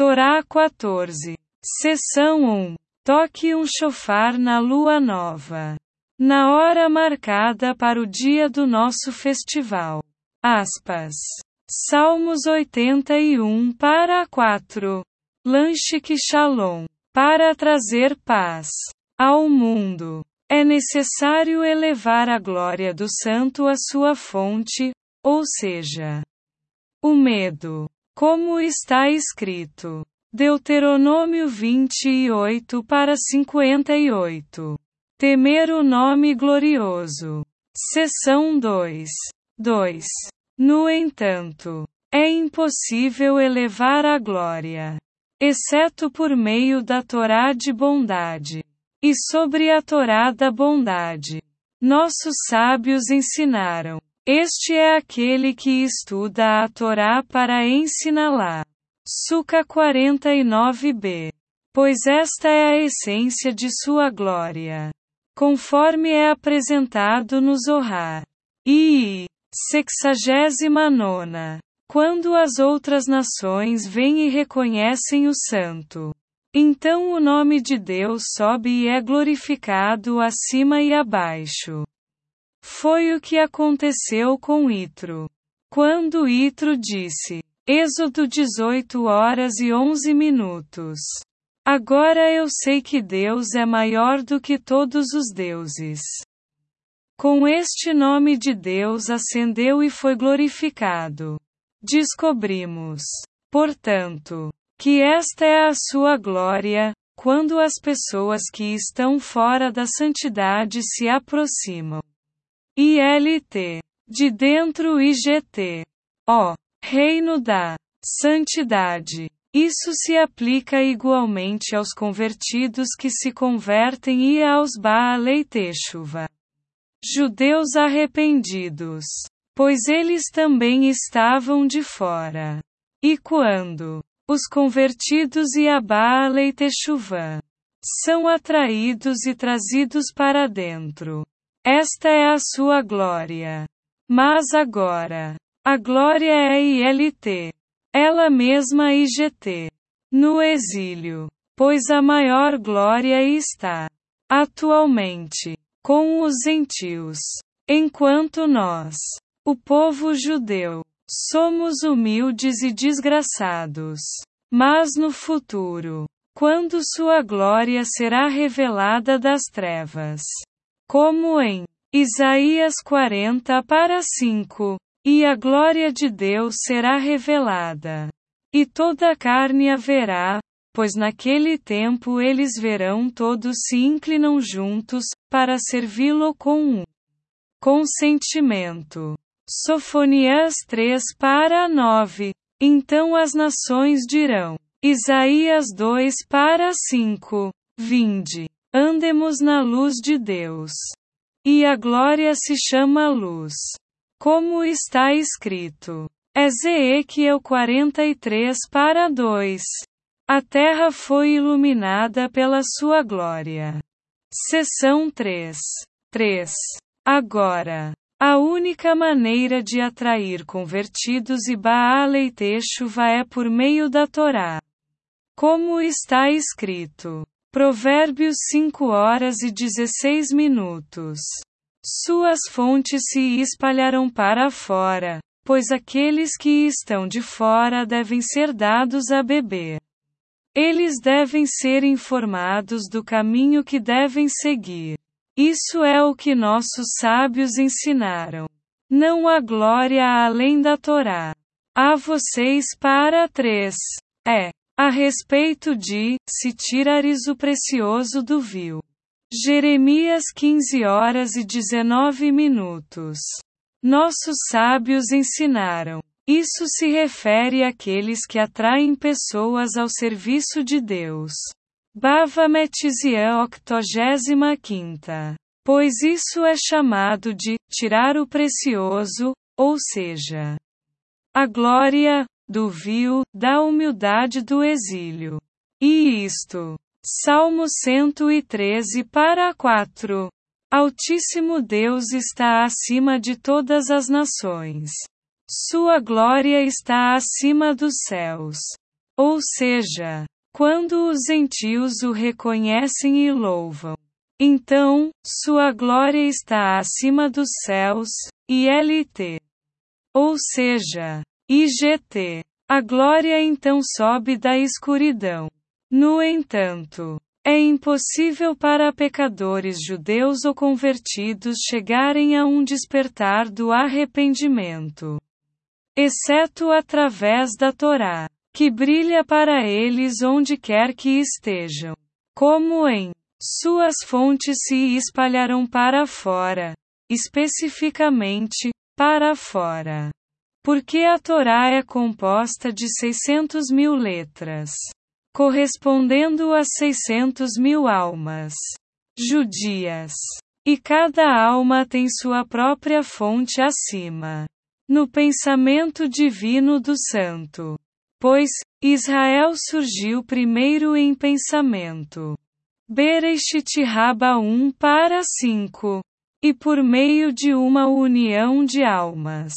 Torá 14. Seção 1. Toque um chofar na lua nova. Na hora marcada para o dia do nosso festival. Aspas. Salmos 81 para 4. Lanche que Shalom. Para trazer paz ao mundo. É necessário elevar a glória do santo à sua fonte, ou seja, o medo. Como está escrito. Deuteronômio 28 para 58. Temer o nome glorioso. Seção 2. 2. No entanto, é impossível elevar a glória, exceto por meio da Torá de bondade. E sobre a Torá da bondade, nossos sábios ensinaram: Este é aquele que estuda a Torá para ensiná-la. Suca 49b. Pois esta é a essência de sua glória. Conforme é apresentado no Zohar. E Sexagésima nona. Quando as outras nações vêm e reconhecem o santo. Então o nome de Deus sobe e é glorificado acima e abaixo. Foi o que aconteceu com Itro. Quando Itro disse: Êxodo 18 horas e 11 minutos. Agora eu sei que Deus é maior do que todos os deuses. Com este nome de Deus ascendeu e foi glorificado. Descobrimos, portanto, que esta é a sua glória, quando as pessoas que estão fora da santidade se aproximam. ILT. De dentro IGT. Ó. Reino da santidade. Isso se aplica igualmente aos convertidos que se convertem e aos Baalei Teshuvah judeus arrependidos, pois eles também estavam de fora. E quando os convertidos e a Baala Techuvã são atraídos e trazidos para dentro, esta é a sua glória. Mas agora, a glória é ILT, ela mesma IGT, no exílio, pois a maior glória está atualmente com os gentios. Enquanto nós, o povo judeu, somos humildes e desgraçados. Mas no futuro, quando sua glória será revelada das trevas, como em Isaías 40 para 5, e a glória de Deus será revelada, e toda a carne a verá, pois naquele tempo eles verão todos se inclinam juntos, para servi-lo com um consentimento. Sofonias 3 para 9. Então as nações dirão. Isaías 2 para 5. Vinde. Andemos na luz de Deus. E a glória se chama luz. Como está escrito. Ezequiel 43 para 2. A terra foi iluminada pela sua glória. Seção 3. 3. Agora, a única maneira de atrair convertidos e Baal Teshuva é por meio da Torá. Como está escrito. Provérbios 5 horas e 16 minutos. Suas fontes se espalharão para fora, pois aqueles que estão de fora devem ser dados a beber. Eles devem ser informados do caminho que devem seguir. Isso é o que nossos sábios ensinaram. Não há glória além da Torá. A vocês para três. É. A respeito de, se tirares o precioso do vil. Jeremias 15 horas e 19 minutos. Nossos sábios ensinaram. Isso se refere àqueles que atraem pessoas ao serviço de Deus. Bava Metisian 85. Pois isso é chamado de tirar o precioso, ou seja, a glória, do vil, da humildade do exílio. E isto. Salmo 113 para 4. Altíssimo Deus está acima de todas as nações. Sua glória está acima dos céus. Ou seja, quando os gentios o reconhecem e louvam. Então, sua glória está acima dos céus, ILT. Ou seja, IGT. A glória então sobe da escuridão. No entanto, é impossível para pecadores judeus ou convertidos chegarem a um despertar do arrependimento, exceto através da Torá, que brilha para eles onde quer que estejam, como em suas fontes se espalharão para fora, especificamente, para fora. Porque a Torá é composta de 600 mil letras, correspondendo a 600 mil almas judias. E cada alma tem sua própria fonte acima. No pensamento divino do Santo. Pois, Israel surgiu primeiro em pensamento. Bereshit Rabba 1 para 5. E por meio de uma união de almas.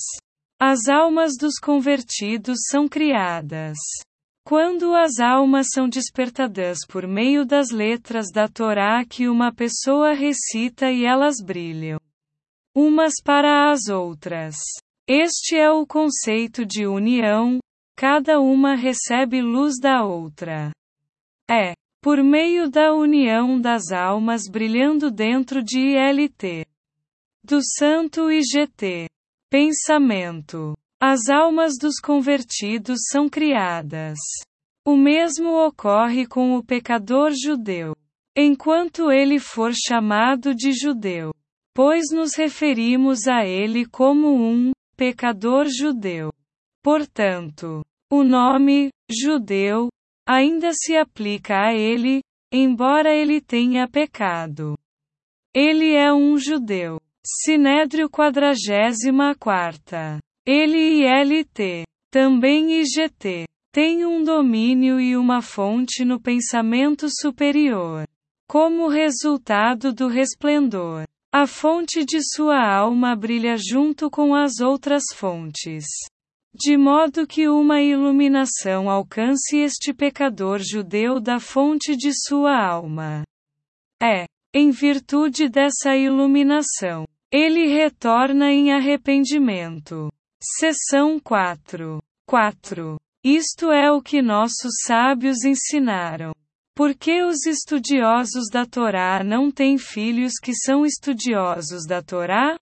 As almas dos convertidos são criadas. Quando as almas são despertadas por meio das letras da Torá que uma pessoa recita e elas brilham umas para as outras. Este é o conceito de união, cada uma recebe luz da outra. É, por meio da união das almas brilhando dentro de ILT, do Santo IGT, Pensamento. As almas dos convertidos são criadas. O mesmo ocorre com o pecador judeu. Enquanto ele for chamado de judeu. Pois nos referimos a ele como um pecador judeu. Portanto, o nome judeu ainda se aplica a ele, embora ele tenha pecado. Ele é um judeu. Sinédrio 44. Ele e LT, também IGT, tem um domínio e uma fonte no pensamento superior. Como resultado do resplendor, a fonte de sua alma brilha junto com as outras fontes. De modo que uma iluminação alcance este pecador judeu da fonte de sua alma. É, em virtude dessa iluminação, ele retorna em arrependimento. Seção 4. 4. Isto é o que nossos sábios ensinaram. Por que os estudiosos da Torá não têm filhos que são estudiosos da Torá?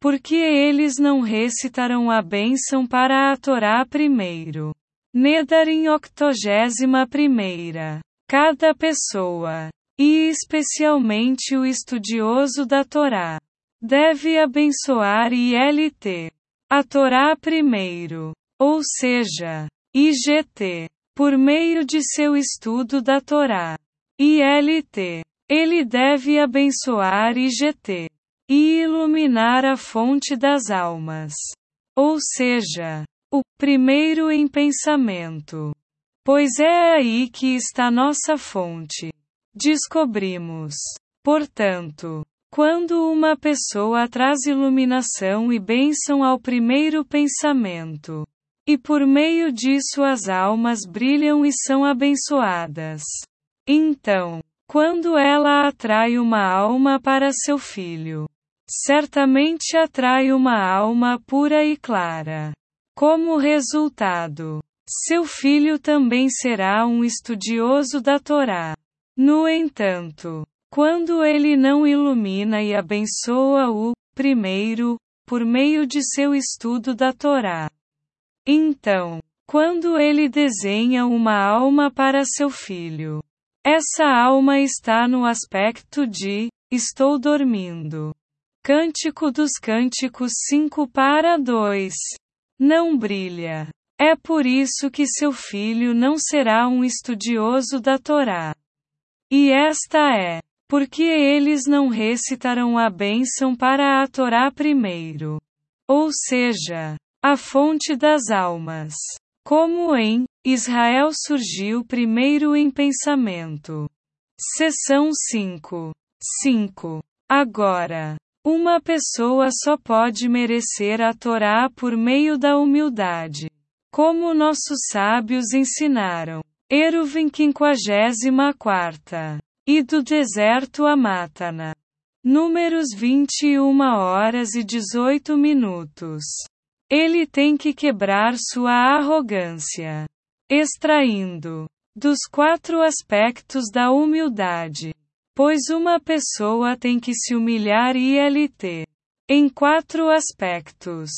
Porque eles não recitaram a bênção para a Torá primeiro. Nedarim octogésima primeira. Cada pessoa, e especialmente o estudioso da Torá, deve abençoar ILT. A Torá primeiro. Ou seja, IGT. Por meio de seu estudo da Torá. ILT. Ele deve abençoar IGT. E iluminar a fonte das almas. Ou seja, o primeiro em pensamento. Pois é aí que está nossa fonte. Descobrimos. Portanto, quando uma pessoa traz iluminação e bênção ao primeiro pensamento, e por meio disso as almas brilham e são abençoadas. Então, quando ela atrai uma alma para seu filho, certamente atrai uma alma pura e clara. Como resultado, seu filho também será um estudioso da Torá. No entanto, quando ele não ilumina e abençoa o primeiro, por meio de seu estudo da Torá. Então, quando ele desenha uma alma para seu filho, essa alma está no aspecto de estou dormindo. Cântico dos Cânticos 5 para 2. Não brilha. É por isso que seu filho não será um estudioso da Torá. E esta é porque eles não recitaram a bênção para a Torá primeiro. Ou seja, a fonte das almas. Como em Israel surgiu primeiro em pensamento. Seção 5. 5. Agora, uma pessoa só pode merecer a Torá por meio da humildade. como nossos sábios ensinaram. Eruvin 54. E do deserto a Matana. Números 21 horas e 18 minutos. Ele tem que quebrar sua arrogância. Extraindo dos quatro aspectos da humildade. Pois uma pessoa tem que se humilhar ILT em quatro aspectos.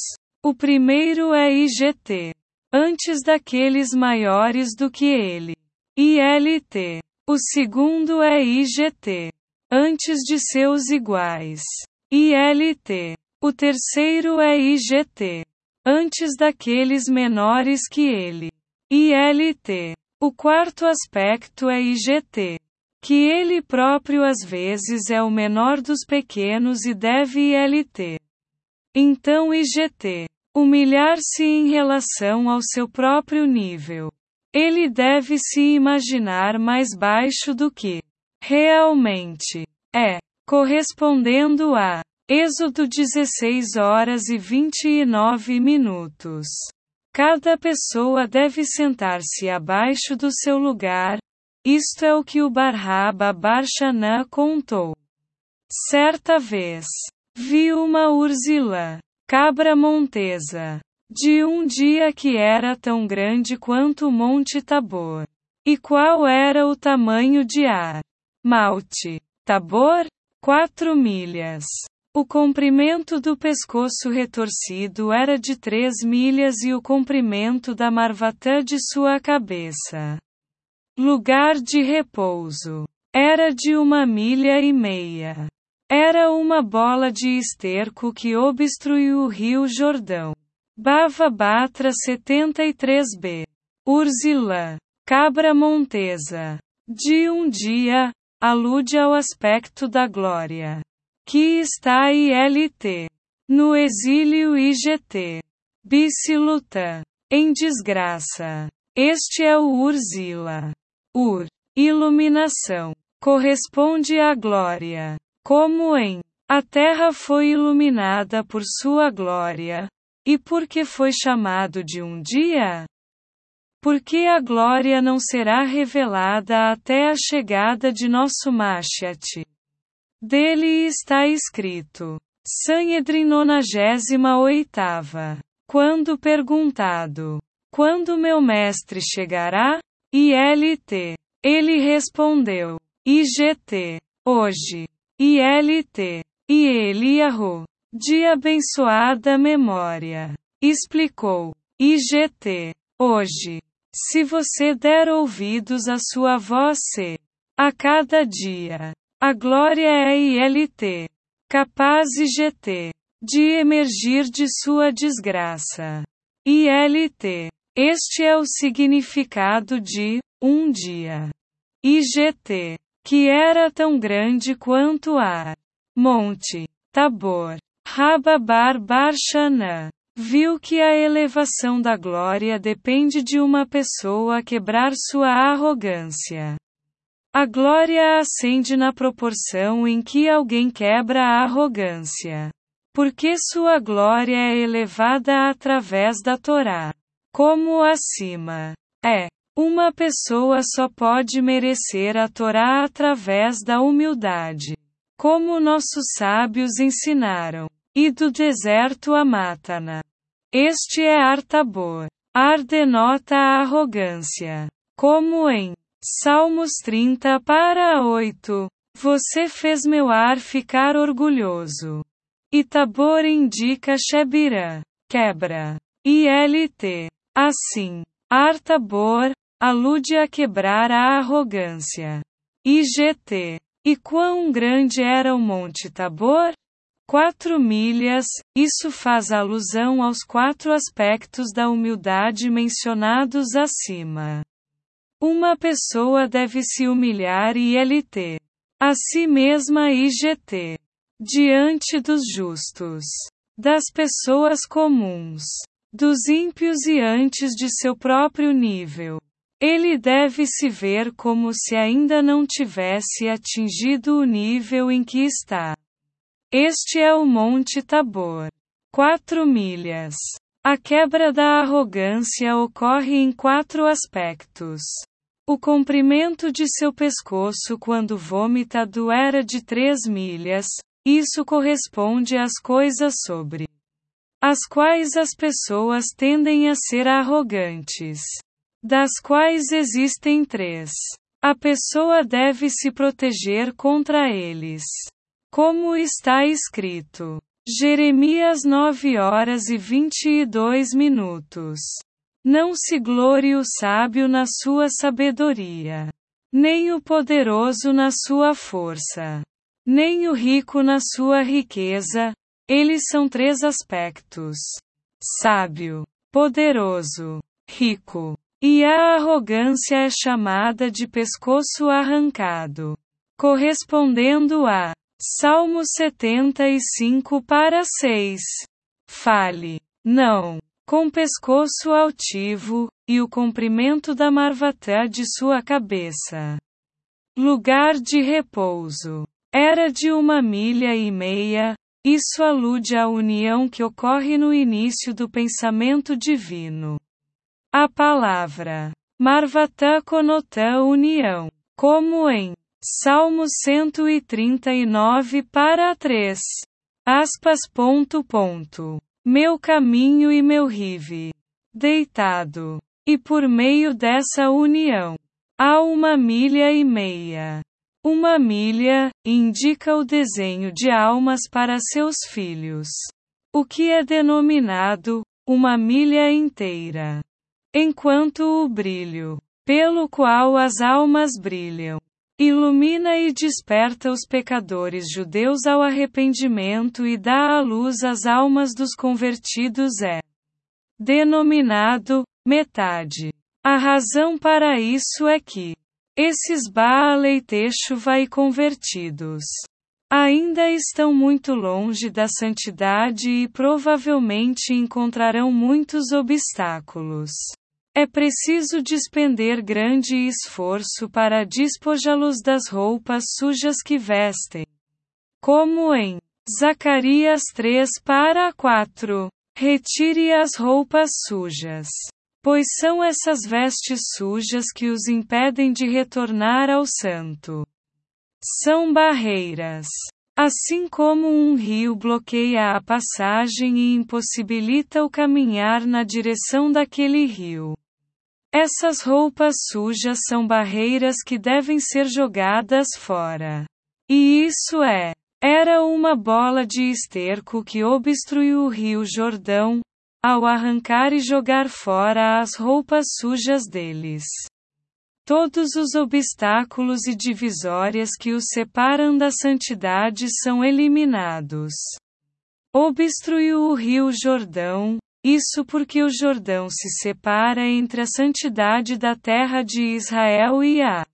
O primeiro é IGT antes daqueles maiores do que ele. ILT. O segundo é IGT. Antes de seus iguais. ILT. O terceiro é IGT. Antes daqueles menores que ele. ILT. O quarto aspecto é IGT. Que ele próprio às vezes é o menor dos pequenos e deve ILT. Então IGT. Humilhar-se em relação ao seu próprio nível. Ele deve se imaginar mais baixo do que realmente é, correspondendo a Êxodo 16 horas e 29 minutos. Cada pessoa deve sentar-se abaixo do seu lugar. Isto é o que o Barraba Barshanã contou. Certa vez, vi uma urzila Cabra Montesa. De um dia que era tão grande quanto o Monte Tabor. E qual era o tamanho de ar? Malte. Tabor? Quatro milhas. O comprimento do pescoço retorcido era de três milhas e o comprimento da marvatã de sua cabeça. Lugar de repouso. Era de uma milha e meia. Era uma bola de esterco que obstruiu o rio Jordão. Bava Batra 73b. Urzilã. Cabra Montesa. De um dia, alude ao aspecto da glória. Que está ILT. No exílio IGT. Biciluta. Em desgraça. Este é o Urzila. Ur. Iluminação. Corresponde à glória. Como em A terra foi iluminada por sua glória. E por que foi chamado de um dia? Porque a glória não será revelada até a chegada de nosso Mashiach. Dele está escrito. Sanhedrin 98. Quando perguntado: Quando meu mestre chegará? ILT. Ele respondeu: IGT. Hoje. ILT. E Eliahu. De abençoada memória. Explicou. IGT. Hoje. Se você der ouvidos à sua voz, se, a cada dia, a glória é ILT. Capaz IGT. De emergir de sua desgraça. ILT. Este é o significado de, um dia. IGT que era tão grande quanto a Monte Tabor. Rababar Barshanã viu que a elevação da glória depende de uma pessoa quebrar sua arrogância. A glória ascende na proporção em que alguém quebra a arrogância. Porque sua glória é elevada através da Torá. Como acima. É. Uma pessoa só pode merecer a Torá através da humildade. Como nossos sábios ensinaram. E do deserto a Matana. Este é Artabor. Ar denota a arrogância. Como em Salmos 30 para 8. Você fez meu ar ficar orgulhoso. E Tabor indica Shebirã. Quebra. ILT. Assim. Artabor, alude a quebrar a arrogância. IGT. E quão grande era o Monte Tabor? Quatro milhas, isso faz alusão aos quatro aspectos da humildade mencionados acima. Uma pessoa deve se humilhar e LT. A si mesma IGT. Diante dos justos. Das pessoas comuns. Dos ímpios e antes de seu próprio nível. Ele deve se ver como se ainda não tivesse atingido o nível em que está. Este é o Monte Tabor. Quatro milhas. A quebra da arrogância ocorre em quatro aspectos. O comprimento de seu pescoço quando vomitado era de 3 milhas, isso corresponde às coisas sobre as quais as pessoas tendem a ser arrogantes, das quais existem três. A pessoa deve se proteger contra eles. Como está escrito. Jeremias 9 horas e 22 minutos. Não se glorie o sábio na sua sabedoria, nem o poderoso na sua força, nem o rico na sua riqueza. Eles são três aspectos: sábio, poderoso, rico. E a arrogância é chamada de pescoço arrancado, correspondendo a Salmo 75 para 6. Fale, não, com pescoço altivo, e o comprimento da marvatã de sua cabeça. Lugar de repouso. Era de uma milha e meia, isso alude à união que ocorre no início do pensamento divino. A palavra Marvatã conota união, como em Salmo 139 para 3. Aspas. Ponto, ponto. Meu caminho e meu rive. Deitado. E por meio dessa união, há uma milha e meia. Uma milha indica o desenho de almas para seus filhos. O que é denominado uma milha inteira enquanto o brilho, pelo qual as almas brilham, ilumina e desperta os pecadores judeus ao arrependimento e dá à luz as almas dos convertidos é denominado metade. A razão para isso é que esses Baaleiteshuva e convertidos ainda estão muito longe da santidade e provavelmente encontrarão muitos obstáculos. É preciso despender grande esforço para despojá-los das roupas sujas que vestem. Como em Zacarias 3 para 4. Retire as roupas sujas. Pois são essas vestes sujas que os impedem de retornar ao santo. São barreiras. Assim como um rio bloqueia a passagem e impossibilita o caminhar na direção daquele rio. Essas roupas sujas são barreiras que devem ser jogadas fora. E isso é. Era uma bola de esterco que obstruiu o rio Jordão, ao arrancar e jogar fora as roupas sujas deles. Todos os obstáculos e divisórias que os separam da santidade são eliminados. Obstruiu o rio Jordão, isso porque o Jordão se separa entre a santidade da terra de Israel e a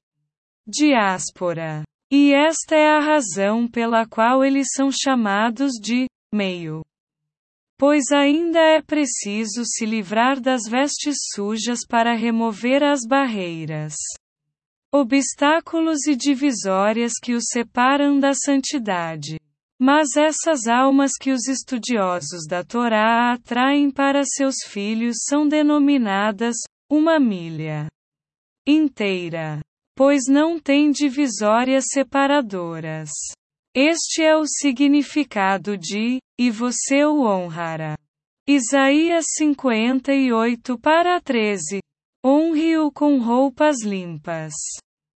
diáspora. E esta é a razão pela qual eles são chamados de meio. Pois ainda é preciso se livrar das vestes sujas para remover as barreiras, obstáculos e divisórias que os separam da santidade. Mas essas almas que os estudiosos da Torá atraem para seus filhos são denominadas uma milha inteira, pois não tem divisórias separadoras. Este é o significado de, e você o honrará. Isaías 58 para 13. Honre-o com roupas limpas.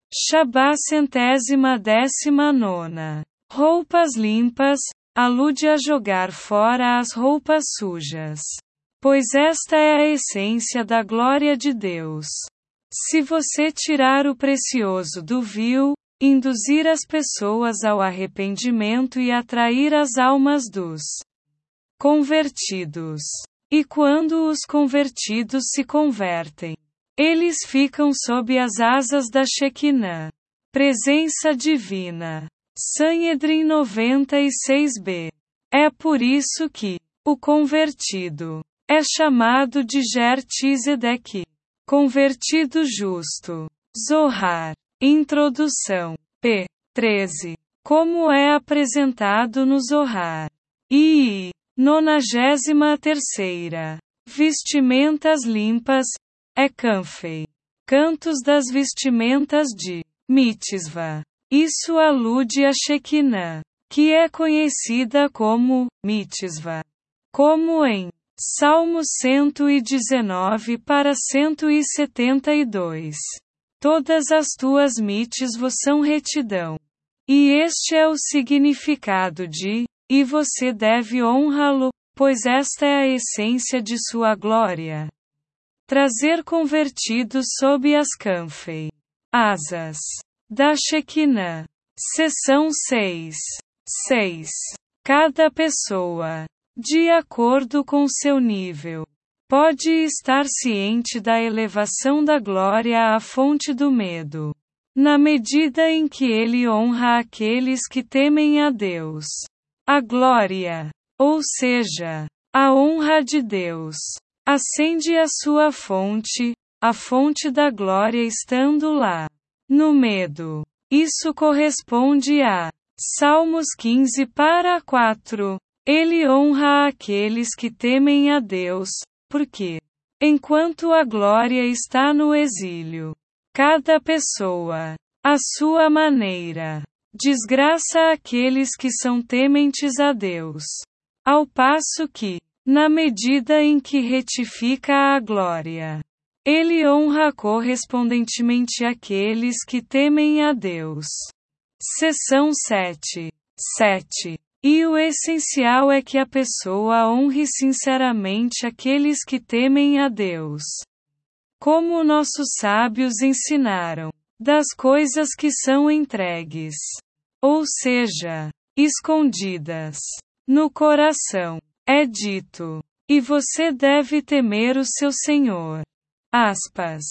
Shabá centésima décima nona. Roupas limpas, alude a jogar fora as roupas sujas. Pois esta é a essência da glória de Deus. Se você tirar o precioso do vil, induzir as pessoas ao arrependimento e atrair as almas dos convertidos. E quando os convertidos se convertem, eles ficam sob as asas da Shekinah, presença divina. Sanhedrin 96b. É por isso que o convertido é chamado de Jertizedek, convertido justo. Zohar. Introdução. P. 13. Como é apresentado no Zohar. I. 93. Vestimentas limpas, é Canfei. Cantos das vestimentas de Mitzvah. Isso alude a Shekinah, que é conhecida como Mitzvah. Como em Salmo 119 para 172. Todas as tuas mitzvos são retidão. E este é o significado de, e você deve honrá-lo, pois esta é a essência de sua glória. Trazer convertidos sob as canfei. Asas. Da Shekinah. Seção 6. 6. Cada pessoa, de acordo com seu nível, pode estar ciente da elevação da glória à fonte do medo. Na medida em que ele honra aqueles que temem a Deus. A glória, ou seja, a honra de Deus, acende a sua fonte, a fonte da glória estando lá. No medo. Isso corresponde a Salmos 15 para 4. Ele honra aqueles que temem a Deus, porque, enquanto a glória está no exílio, cada pessoa, a sua maneira, desgraça aqueles que são tementes a Deus. Ao passo que, na medida em que retifica a glória, ele honra correspondentemente aqueles que temem a Deus. Seção 7. 7. E o essencial é que a pessoa honre sinceramente aqueles que temem a Deus. Como nossos sábios ensinaram, das coisas que são entregues, ou seja, escondidas, no coração, é dito: e você deve temer o seu Senhor. Aspas.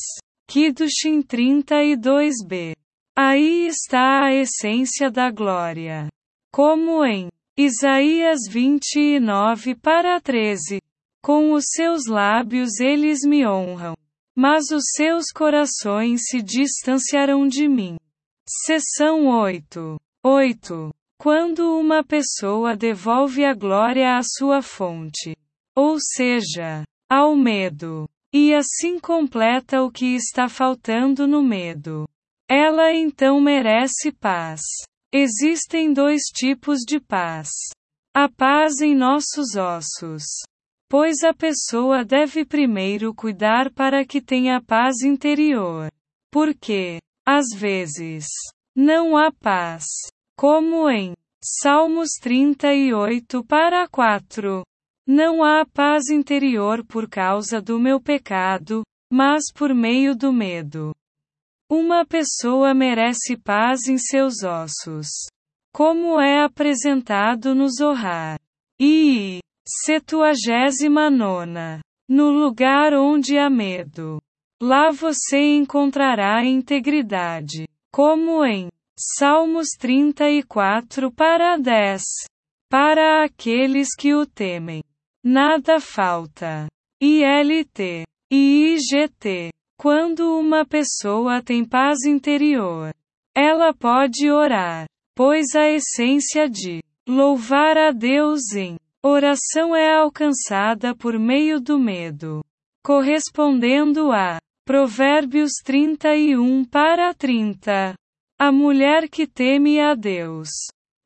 Kiddushin 32b. Aí está a essência da glória. Como em Isaías 29 para 13. Com os seus lábios eles me honram, mas os seus corações se distanciarão de mim. Seção 8. 8. Quando uma pessoa devolve a glória à sua fonte, ou seja, ao medo, e assim completa o que está faltando no medo. Ela então merece paz. Existem dois tipos de paz. A paz em nossos ossos. Pois a pessoa deve primeiro cuidar para que tenha paz interior. Porque, às vezes, não há paz. Como em Salmos 38 para 4. Não há paz interior por causa do meu pecado, mas por meio do medo. Uma pessoa merece paz em seus ossos. Como é apresentado no Zohar. E, Septuagésima nona. No lugar onde há medo. Lá você encontrará integridade. Como em Salmos 34 para 10. Para aqueles que o temem. Nada falta. ILT e IGT. Quando uma pessoa tem paz interior, ela pode orar, pois a essência de louvar a Deus em oração é alcançada por meio do medo, correspondendo a Provérbios 31 para 30. A mulher que teme a Deus,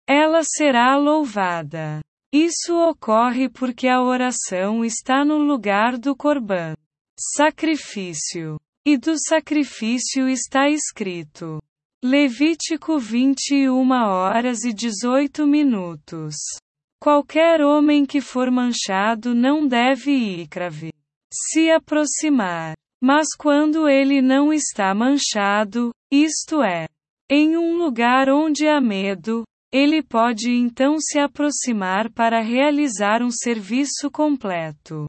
ela será louvada. Isso ocorre porque a oração está no lugar do corban, sacrifício. E do sacrifício está escrito. Levítico 21 horas e 18 minutos. Qualquer homem que for manchado não deve ícrave se aproximar. Mas quando ele não está manchado, isto é, em um lugar onde há medo, ele pode então se aproximar para realizar um serviço completo.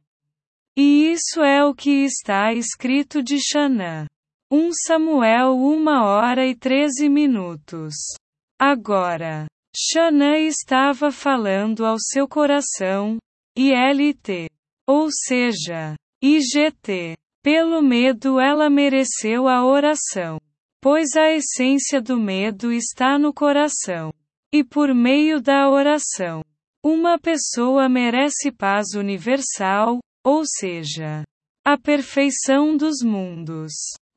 E isso é o que está escrito de Xanã. 1 Samuel 1 hora e 13 minutos. Agora, Xanã estava falando ao seu coração, ILT. Ou seja, IGT. Pelo medo ela mereceu a oração. Pois a essência do medo está no coração. E por meio da oração, uma pessoa merece paz universal, ou seja, a perfeição dos mundos.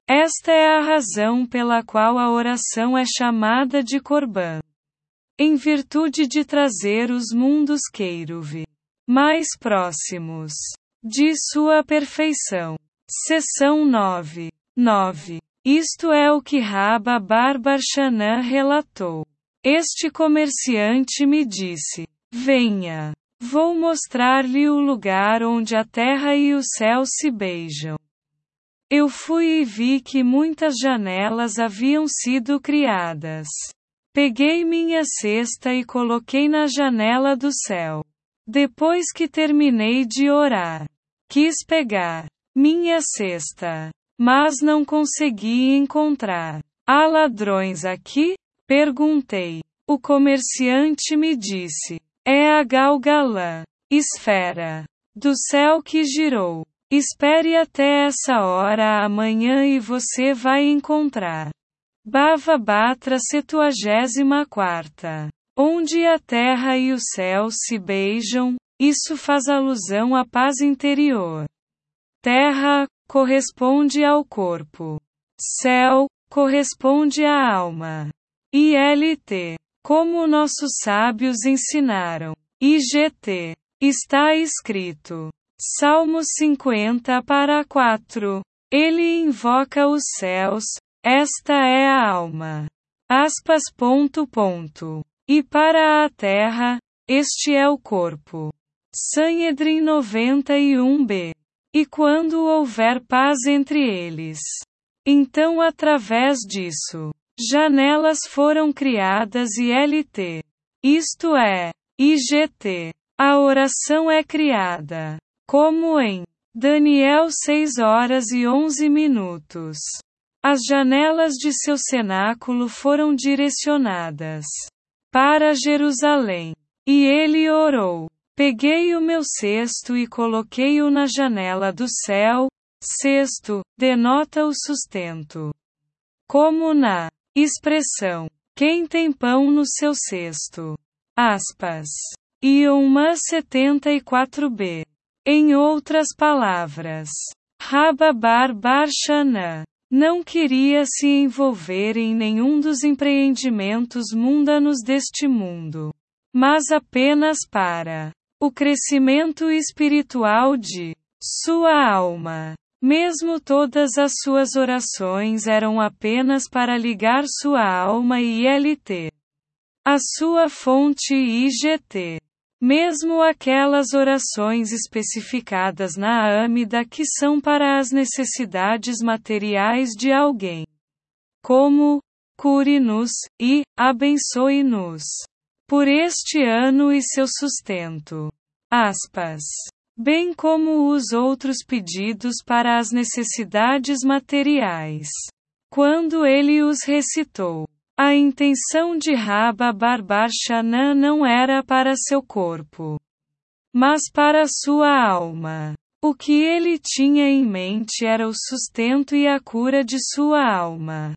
Esta é a razão pela qual a oração é chamada de Corban. Em virtude de trazer os mundos Keiruv mais próximos de sua perfeição. Seção 9. 9. Isto é o que Rabba Barbarshanã relatou. Este comerciante me disse: Venha. Vou mostrar-lhe o lugar onde a terra e o céu se beijam. Eu fui e vi que muitas janelas haviam sido criadas. Peguei minha cesta e coloquei na janela do céu. Depois que terminei de orar, quis pegar minha cesta, mas não consegui encontrar. Há ladrões aqui? Perguntei. O comerciante me disse: É a Galgalã, esfera do céu que girou. Espere até essa hora amanhã e você vai encontrar. Bava Batra 74. Onde a terra e o céu se beijam, isso faz alusão à paz interior. Terra corresponde ao corpo. Céu corresponde à alma. ILT, como nossos sábios ensinaram. IGT, está escrito. Salmo 50 para 4. Ele invoca os céus, esta é a alma. Aspas. Ponto, ponto. E para a terra, este é o corpo. Sanhedrin 91b. E quando houver paz entre eles. Então, através disso, janelas foram criadas e LT. Isto é, IGT. A oração é criada. Como em Daniel 6 horas e 11 minutos. As janelas de seu cenáculo foram direcionadas para Jerusalém. E ele orou. Peguei o meu cesto e coloquei-o na janela do céu. Cesto denota o sustento. Como na expressão: quem tem pão no seu cesto. Aspas. Uma 74b. Em outras palavras, Rababar Barshana não queria se envolver em nenhum dos empreendimentos mundanos deste mundo, mas apenas para o crescimento espiritual de sua alma. Mesmo todas as suas orações eram apenas para ligar sua alma e ILT. A sua fonte IGT. Mesmo aquelas orações especificadas na Amida que são para as necessidades materiais de alguém. Como, cure-nos, e, abençoe-nos. Por este ano e seu sustento. Aspas. Bem como os outros pedidos para as necessidades materiais. Quando ele os recitou. A intenção de Rabba Barbarshanã não era para seu corpo, mas para sua alma. O que ele tinha em mente era o sustento e a cura de sua alma.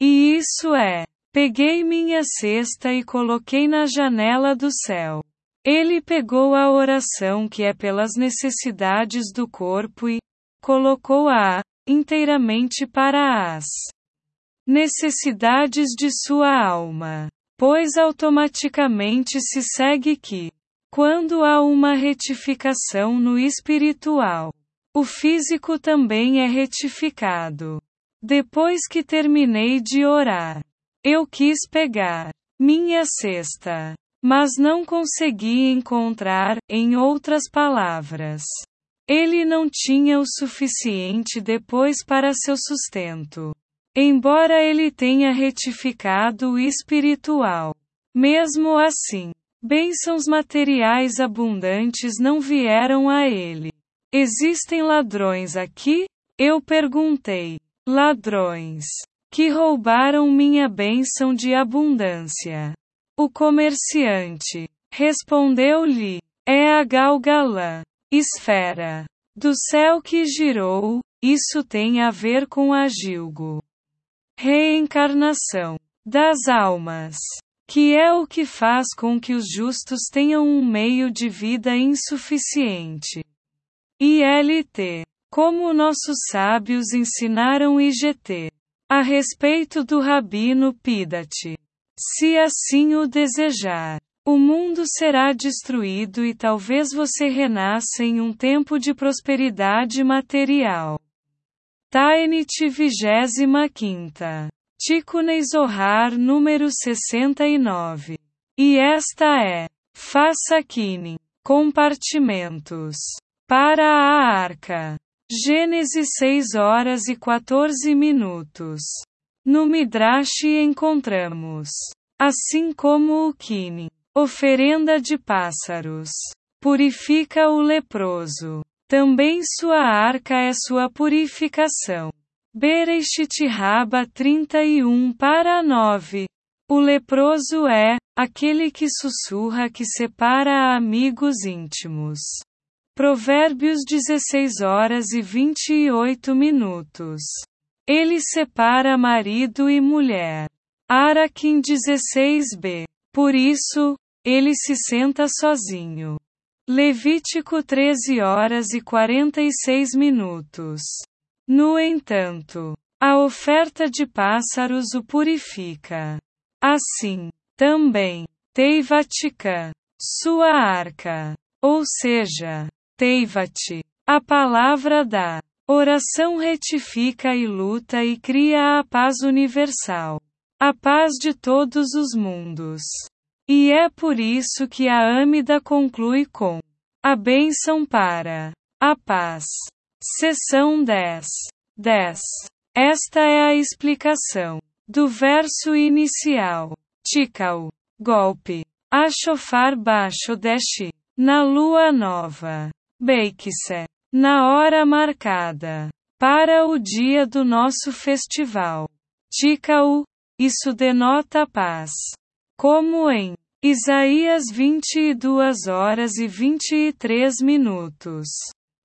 E isso é: peguei minha cesta e coloquei na janela do céu. Ele pegou a oração que é pelas necessidades do corpo e colocou-a inteiramente para as necessidades de sua alma. Pois automaticamente se segue que, quando há uma retificação no espiritual, o físico também é retificado. Depois que terminei de orar, eu quis pegar minha cesta, mas não consegui encontrar, em outras palavras. Ele não tinha o suficiente depois para seu sustento. Embora ele tenha retificado o espiritual. Mesmo assim, bênçãos materiais abundantes não vieram a ele. Existem ladrões aqui? Eu perguntei. Ladrões. Que roubaram minha bênção de abundância. O comerciante respondeu-lhe: É a Galgalã, esfera do céu que girou, isso tem a ver com a Gilgo reencarnação das almas, que é o que faz com que os justos tenham um meio de vida insuficiente. ILT. Como nossos sábios ensinaram IGT. A respeito do Rabino Pidat. Se assim o desejar. O mundo será destruído e talvez você renasça em um tempo de prosperidade material. Taenit 25. Tikunei Zohar número 69. E esta é. Faça kine. Compartimentos. Para a arca. Gênesis 6 horas e 14 minutos. No Midrash encontramos, assim como o kine, oferenda de pássaros, purifica o leproso. Também sua arca é sua purificação. Bereshit Raba 31 para 9. O leproso é aquele que sussurra que separa amigos íntimos. Provérbios 16 horas e 28 minutos. Ele separa marido e mulher. Araquim 16b. Por isso, ele se senta sozinho. Levítico 13 horas e 46 minutos. No entanto, a oferta de pássaros o purifica. Assim, também, Teivatica, sua arca, ou seja, Teivati, a palavra da oração retifica e luta e cria a paz universal. A paz de todos os mundos. E é por isso que a Amida conclui com a bênção para a paz. Seção 10. 10. Esta é a explicação do verso inicial. Tikal. Golpe. A chofar baixo desce. Na lua nova. Beikse. Na hora marcada. Para o dia do nosso festival. Tikau. Isso denota paz. Como em Isaías 22 horas e 23 minutos.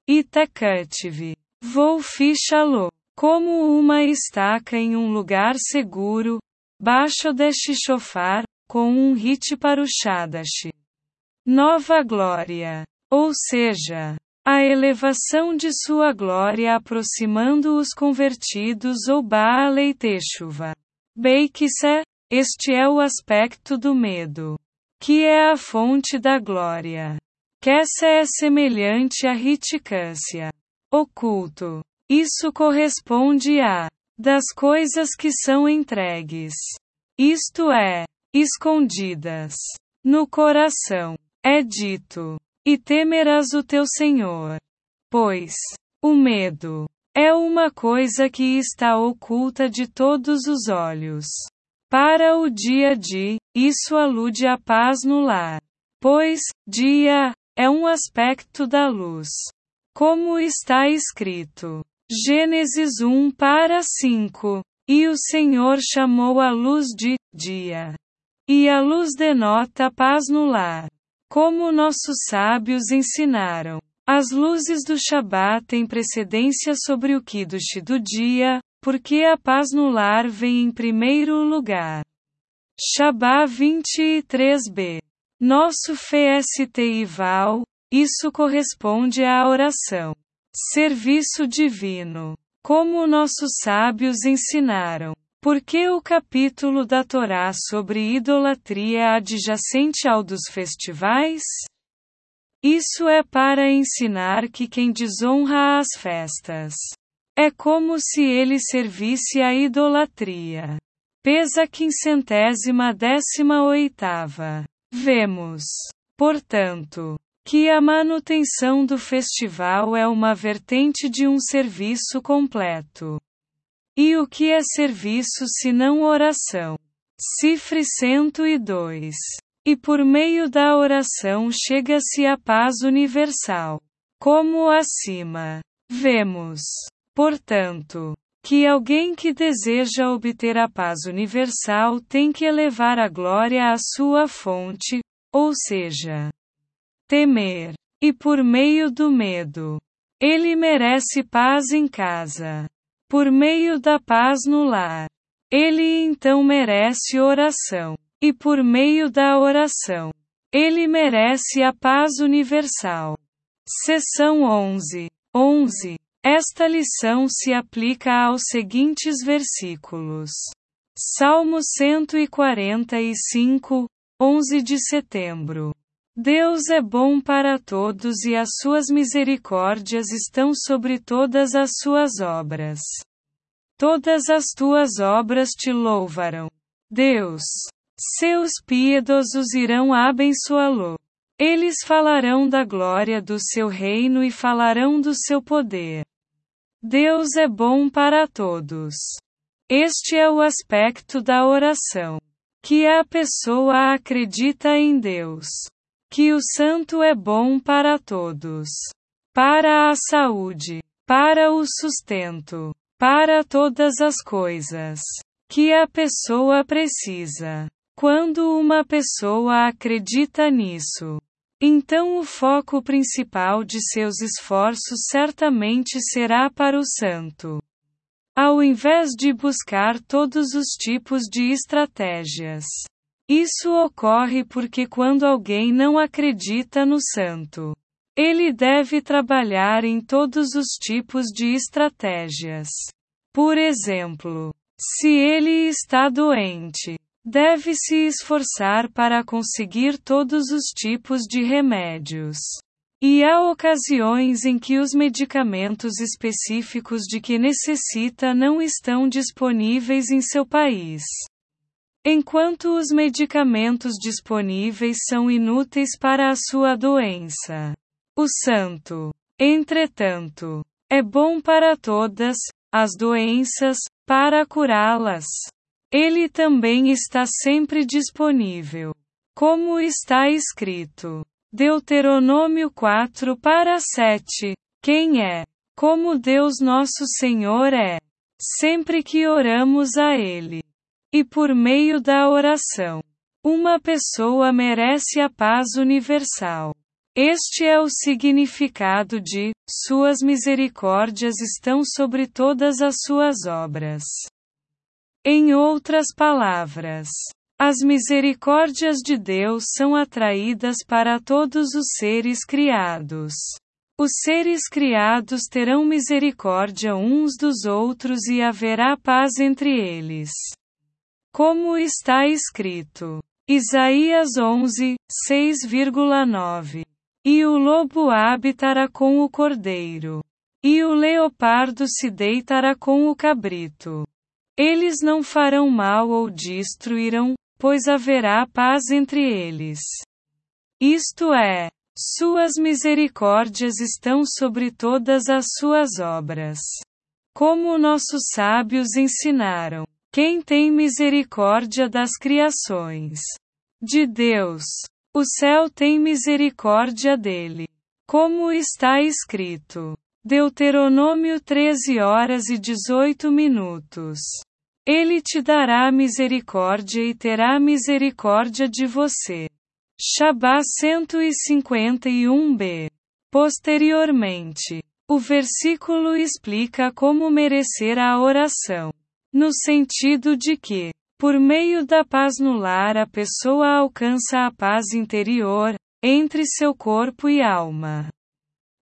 Itacative. Vou fichá-lo. Como uma estaca em um lugar seguro, baixo deste chofar, com um hit para o Shadash. Nova glória. Ou seja, a elevação de sua glória aproximando os convertidos ou Baalei Teshuva. Beikse, este é o aspecto do medo, que é a fonte da glória. Kessa é semelhante à riticância. Oculto. Isso corresponde a das coisas que são entregues. Isto é, escondidas no coração. É dito: e temerás o teu Senhor. Pois, o medo é uma coisa que está oculta de todos os olhos. Para o dia de, isso alude à paz no lar. Pois, dia, é um aspecto da luz. Como está escrito. Gênesis 1 para 5. E o Senhor chamou a luz de dia. E a luz denota paz no lar. Como nossos sábios ensinaram, as luzes do Shabat têm precedência sobre o Kiddush do dia, porque a paz no lar vem em primeiro lugar. Shabá 23b. Nosso FST Val, isso corresponde à oração. Serviço divino. Como nossos sábios ensinaram. Porque o capítulo da Torá sobre idolatria é adjacente ao dos festivais? Isso é para ensinar que quem desonra as festas é como se ele servisse à idolatria. Pesa quinzentésima décima oitava. Vemos, portanto, que a manutenção do festival é uma vertente de um serviço completo. E o que é serviço se não oração? Cifre 102. E por meio da oração chega-se à paz universal. Como acima. Vemos, portanto, que alguém que deseja obter a paz universal tem que elevar a glória à sua fonte, ou seja, temer. E por meio do medo, ele merece paz em casa por meio da paz no lar. Ele então merece oração. E por meio da oração, ele merece a paz universal. Seção 11. 11. Esta lição se aplica aos seguintes versículos: Salmo 145, 11 de setembro. Deus é bom para todos e as suas misericórdias estão sobre todas as suas obras. Todas as tuas obras te louvarão. Deus. Seus piedosos irão abençoá-lo. Eles falarão da glória do seu reino e falarão do seu poder. Deus é bom para todos. Este é o aspecto da oração. Que a pessoa acredita em Deus que o santo é bom para todos. Para a saúde, para o sustento, para todas as coisas que a pessoa precisa. Quando uma pessoa acredita nisso, então o foco principal de seus esforços certamente será para o santo. Ao invés de buscar todos os tipos de estratégias isso ocorre porque quando alguém não acredita no santo, ele deve trabalhar em todos os tipos de estratégias. Por exemplo, se ele está doente, deve se esforçar para conseguir todos os tipos de remédios. E há ocasiões em que os medicamentos específicos de que necessita não estão disponíveis em seu país. Enquanto os medicamentos disponíveis são inúteis para a sua doença. O santo, entretanto, é bom para todas as doenças, para curá-las. Ele também está sempre disponível. Como está escrito. Deuteronômio 4 para 7. Quem é? Como Deus nosso Senhor é. Sempre que oramos a Ele. E por meio da oração, uma pessoa merece a paz universal. Este é o significado de: Suas misericórdias estão sobre todas as suas obras. Em outras palavras, as misericórdias de Deus são atraídas para todos os seres criados. Os seres criados terão misericórdia uns dos outros e haverá paz entre eles. Como está escrito. Isaías 11, 6,9. E o lobo habitará com o cordeiro. E o leopardo se deitará com o cabrito. Eles não farão mal ou destruirão, pois haverá paz entre eles. Isto é, suas misericórdias estão sobre todas as suas obras. Como nossos sábios ensinaram. Quem tem misericórdia das criações de Deus, o céu tem misericórdia dele. Como está escrito. Deuteronômio 13 horas e 18 minutos. Ele te dará misericórdia e terá misericórdia de você. Shabá 151b. Posteriormente, o versículo explica como merecer a oração. No sentido de que, por meio da paz no lar, a pessoa alcança a paz interior, entre seu corpo e alma.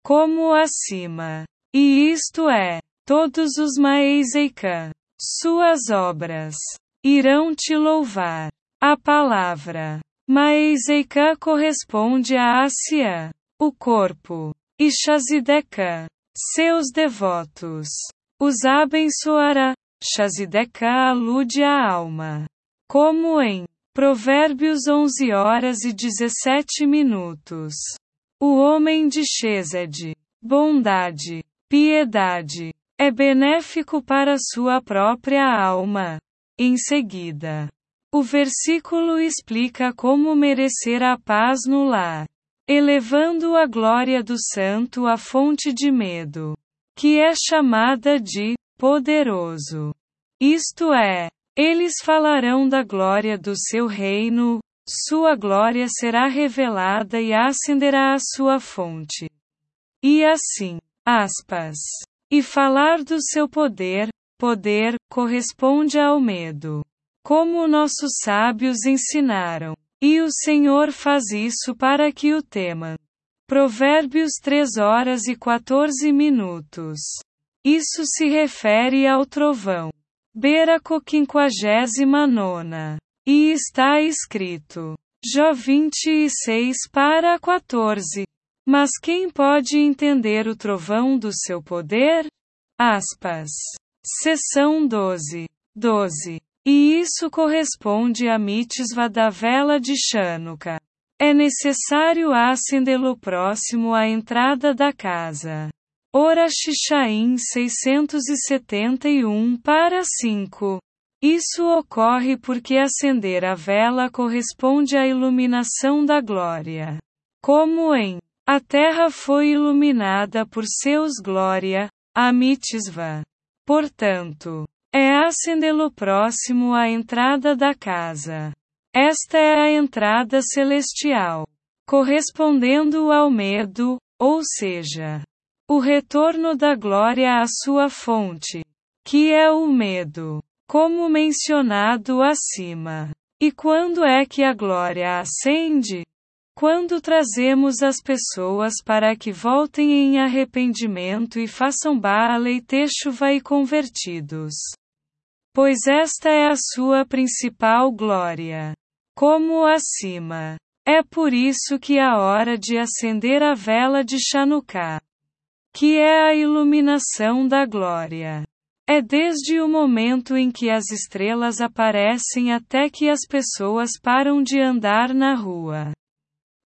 Como acima. E isto é, todos os Maezeika, suas obras, irão te louvar. A palavra Maezeika corresponde a Ásia, o corpo, e Shazideka, seus devotos. Os abençoará, Shazideka alude à alma. Como em Provérbios 11 horas e 17 minutos. O homem de Shezed, bondade, piedade, é benéfico para sua própria alma. Em seguida, o versículo explica como merecer a paz no lar, elevando a glória do santo à fonte de medo, que é chamada de poderoso. Isto é, eles falarão da glória do seu reino, sua glória será revelada e acenderá a sua fonte. E assim, aspas. E falar do seu poder, poder, corresponde ao medo. Como nossos sábios ensinaram. E o Senhor faz isso para que o temam. Provérbios 3 horas e 14 minutos. Isso se refere ao trovão. Beraco 59. E está escrito. Jó 26 para 14. Mas quem pode entender o trovão do seu poder? Aspas. Seção 12. 12. E isso corresponde à mitzvah da vela de Chanukah. É necessário acendê-lo próximo à entrada da casa. Ora Xixaim 671 para 5. Isso ocorre porque acender a vela corresponde à iluminação da glória. Como em A terra foi iluminada por seus glória, a mitzvah. Portanto, é acendê-lo próximo à entrada da casa. Esta é a entrada celestial, correspondendo ao medo, ou seja, o retorno da glória à sua fonte, que é o medo, como mencionado acima. E quando é que a glória ascende? Quando trazemos as pessoas para que voltem em arrependimento e façam Baal e Techuva e convertidos. Pois esta é a sua principal glória. Como acima. É por isso que a hora de acender a vela de Chanukah, que é a iluminação da glória. É desde o momento em que as estrelas aparecem até que as pessoas param de andar na rua.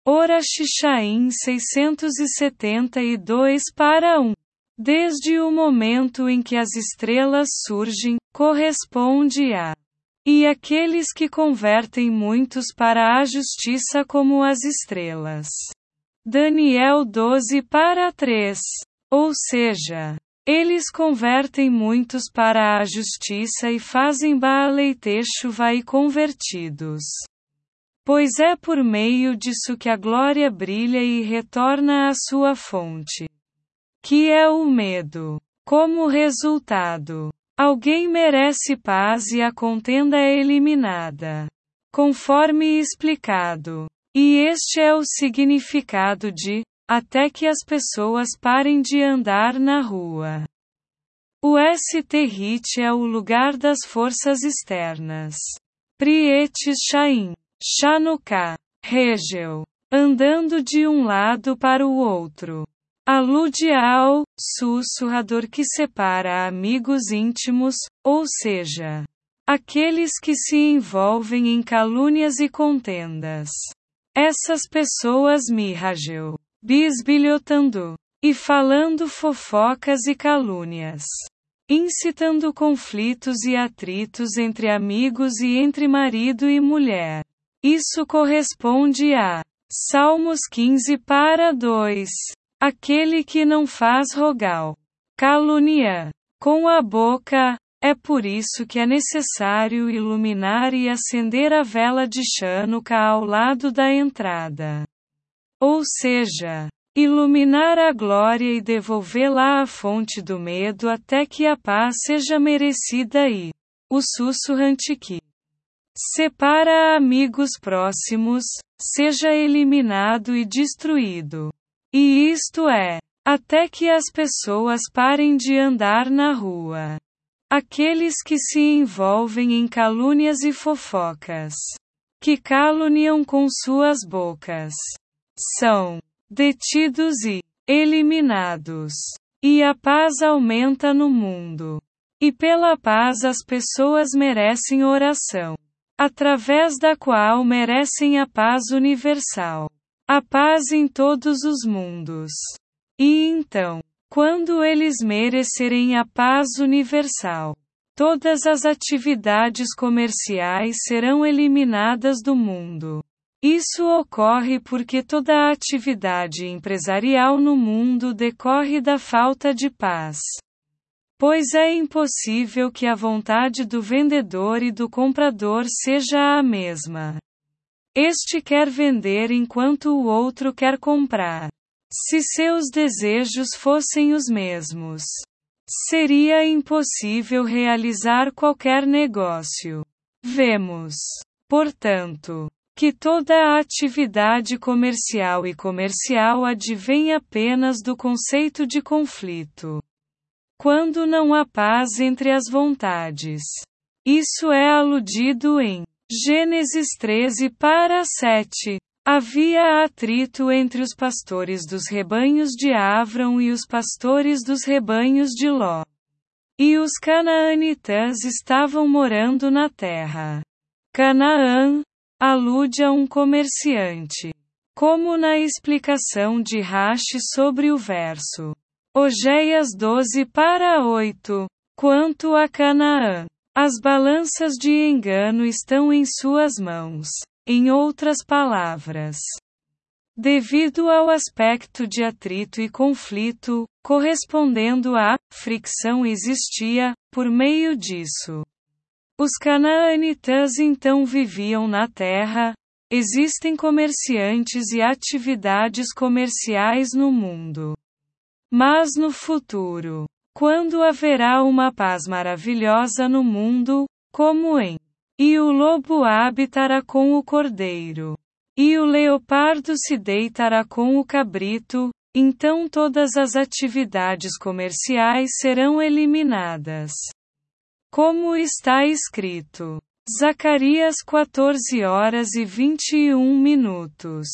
Ora Xixaim 672 para 1. Desde o momento em que as estrelas surgem, corresponde a. E aqueles que convertem muitos para a justiça como as estrelas. Daniel 12 para 3. Ou seja, eles convertem muitos para a justiça e fazem Baaleitecho vai convertidos. Pois é por meio disso que a glória brilha e retorna à sua fonte. Que é o medo. Como resultado, alguém merece paz e a contenda é eliminada. Conforme explicado. E este é o significado de, até que as pessoas parem de andar na rua. O ST-HIT é o lugar das forças externas. Prietes Chaim. Chanukah, Regel, andando de um lado para o outro. Alude ao sussurrador que separa amigos íntimos, ou seja, aqueles que se envolvem em calúnias e contendas. Essas pessoas mirragel, bisbilhotando e falando fofocas e calúnias, incitando conflitos e atritos entre amigos e entre marido e mulher. Isso corresponde a Salmos 15 para 2. Aquele que não faz rogal, calunia, com a boca, é por isso que é necessário iluminar e acender a vela de Chanukah ao lado da entrada. Ou seja, iluminar a glória e devolvê-la à fonte do medo até que a paz seja merecida e o sussurrante que separa amigos próximos, seja eliminado e destruído. E isto é, até que as pessoas parem de andar na rua. Aqueles que se envolvem em calúnias e fofocas, que caluniam com suas bocas, são detidos e eliminados. E a paz aumenta no mundo. E pela paz as pessoas merecem oração através da qual merecem a paz universal. A paz em todos os mundos. E então, quando eles merecerem a paz universal, todas as atividades comerciais serão eliminadas do mundo. Isso ocorre porque toda a atividade empresarial no mundo decorre da falta de paz. Pois é impossível que a vontade do vendedor e do comprador seja a mesma. Este quer vender enquanto o outro quer comprar. Se seus desejos fossem os mesmos, seria impossível realizar qualquer negócio. Vemos, portanto, que toda a atividade comercial e comercial advém apenas do conceito de conflito. Quando não há paz entre as vontades. Isso é aludido em Gênesis 13 para 7. Havia atrito entre os pastores dos rebanhos de Avram e os pastores dos rebanhos de Ló. E os canaanitas estavam morando na terra. Canaã alude a um comerciante. Como na explicação de Rashi sobre o verso. Ogeias 12 para 8. Quanto a Canaã, as balanças de engano estão em suas mãos. Em outras palavras, devido ao aspecto de atrito e conflito, correspondendo à fricção existia, por meio disso. Os canaanitas então viviam na terra, existem comerciantes e atividades comerciais no mundo. Mas no futuro, quando haverá uma paz maravilhosa no mundo, como em e o lobo habitará com o cordeiro. E o leopardo se deitará com o cabrito, então todas as atividades comerciais serão eliminadas. Como está escrito. Zacarias 14 horas e 21 minutos.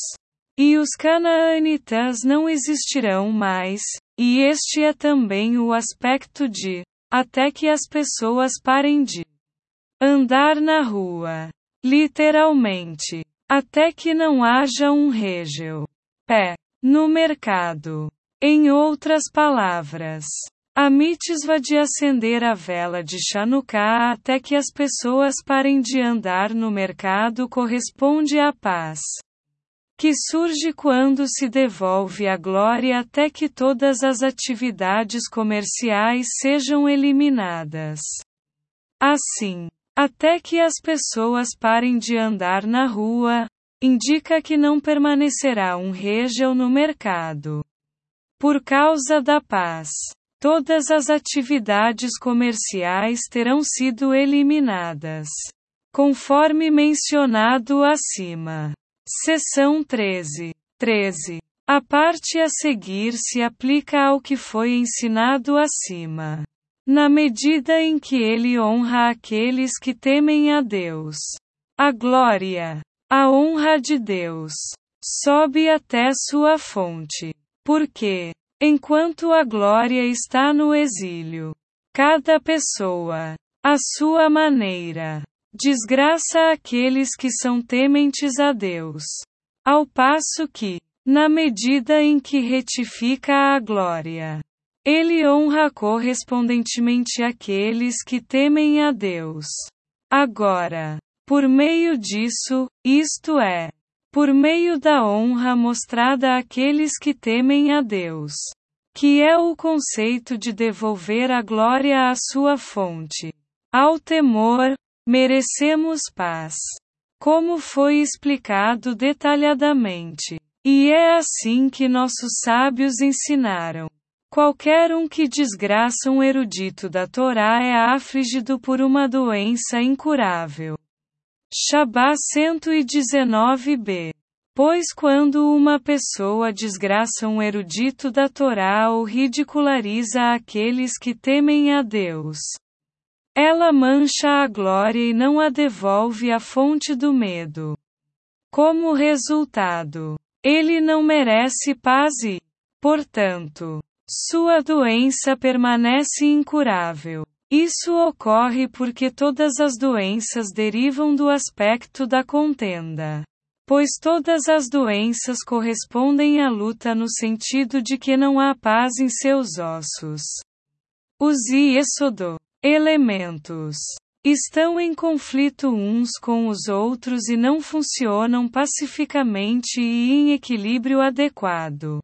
E os canaanitas não existirão mais, e este é também o aspecto de, até que as pessoas parem de Andar na rua. Literalmente. Até que não haja um regel. Pé. No mercado. Em outras palavras. A mitzvah de acender a vela de Chanukah até que as pessoas parem de andar no mercado corresponde à paz. Que surge quando se devolve a glória até que todas as atividades comerciais sejam eliminadas. Assim, até que as pessoas parem de andar na rua, indica que não permanecerá um regel no mercado. Por causa da paz, todas as atividades comerciais terão sido eliminadas. Conforme mencionado acima. Seção 13. 13. A parte a seguir se aplica ao que foi ensinado acima na medida em que ele honra aqueles que temem a Deus. A glória, a honra de Deus, sobe até sua fonte. Porque, enquanto a glória está no exílio, cada pessoa, à sua maneira, desgraça aqueles que são tementes a Deus. Ao passo que, na medida em que retifica a glória, ele honra correspondentemente aqueles que temem a Deus. Agora, por meio disso, isto é, por meio da honra mostrada àqueles que temem a Deus, que é o conceito de devolver a glória à sua fonte. Ao temor, merecemos paz. Como foi explicado detalhadamente. E é assim que nossos sábios ensinaram. Qualquer um que desgraça um erudito da Torá é afligido por uma doença incurável. Shabá 119b. Pois quando uma pessoa desgraça um erudito da Torá ou ridiculariza aqueles que temem a Deus, ela mancha a glória e não a devolve à fonte do medo. Como resultado, ele não merece paz e, portanto, sua doença permanece incurável. Isso ocorre porque todas as doenças derivam do aspecto da contenda. Pois todas as doenças correspondem à luta no sentido de que não há paz em seus ossos. Os Iesodo, elementos, estão em conflito uns com os outros e não funcionam pacificamente e em equilíbrio adequado.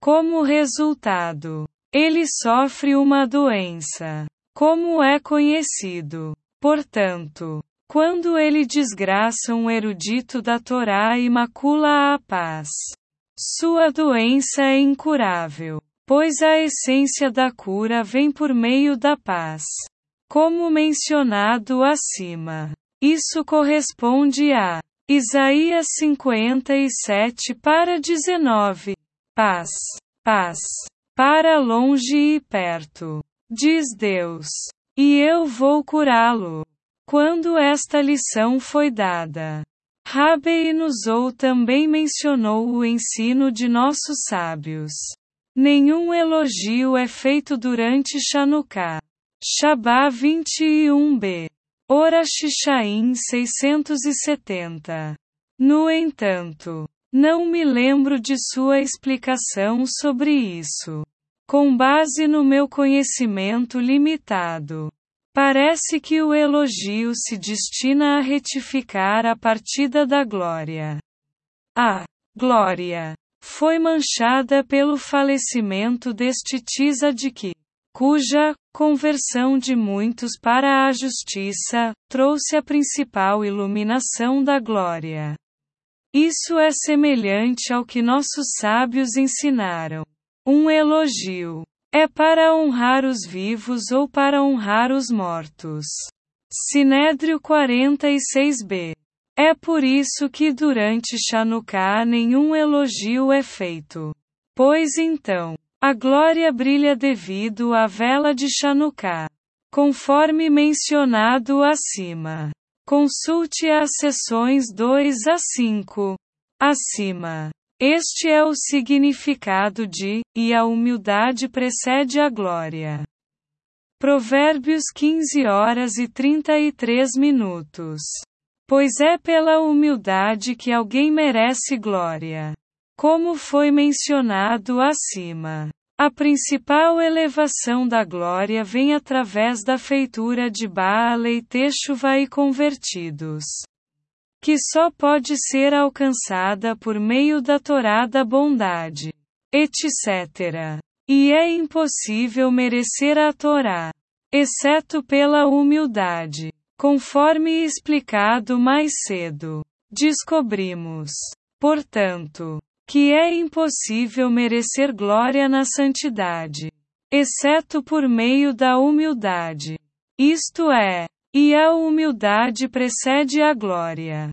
Como resultado, ele sofre uma doença. Como é conhecido. Portanto, quando ele desgraça um erudito da Torá e macula a paz, sua doença é incurável, pois a essência da cura vem por meio da paz. Como mencionado acima, isso corresponde a Isaías 57 para 19. Paz, paz, para longe e perto, diz Deus. E eu vou curá-lo. Quando esta lição foi dada, Rabei Nuzou também mencionou o ensino de nossos sábios. Nenhum elogio é feito durante Chanukah. Shabá 21b. Ora Shishaim 670. No entanto, não me lembro de sua explicação sobre isso. Com base no meu conhecimento limitado, parece que o elogio se destina a retificar a partida da glória. A glória foi manchada pelo falecimento deste Tizadiki cuja conversão de muitos para a justiça trouxe a principal iluminação da glória. Isso é semelhante ao que nossos sábios ensinaram. Um elogio é para honrar os vivos ou para honrar os mortos. Sinédrio 46b. É por isso que durante Chanukah nenhum elogio é feito. Pois então, a glória brilha devido à vela de Chanukah. Conforme mencionado acima. Consulte as seções 2 a 5. Acima. Este é o significado de, e a humildade precede a glória. Provérbios 15 horas e 33 minutos. Pois é pela humildade que alguém merece glória. Como foi mencionado acima, a principal elevação da glória vem através da feitura de Baal e Techuva e convertidos, que só pode ser alcançada por meio da Torá da bondade, etc. E é impossível merecer a Torá, exceto pela humildade, conforme explicado mais cedo. Descobrimos, portanto, que é impossível merecer glória na santidade, exceto por meio da humildade. Isto é, e a humildade precede a glória.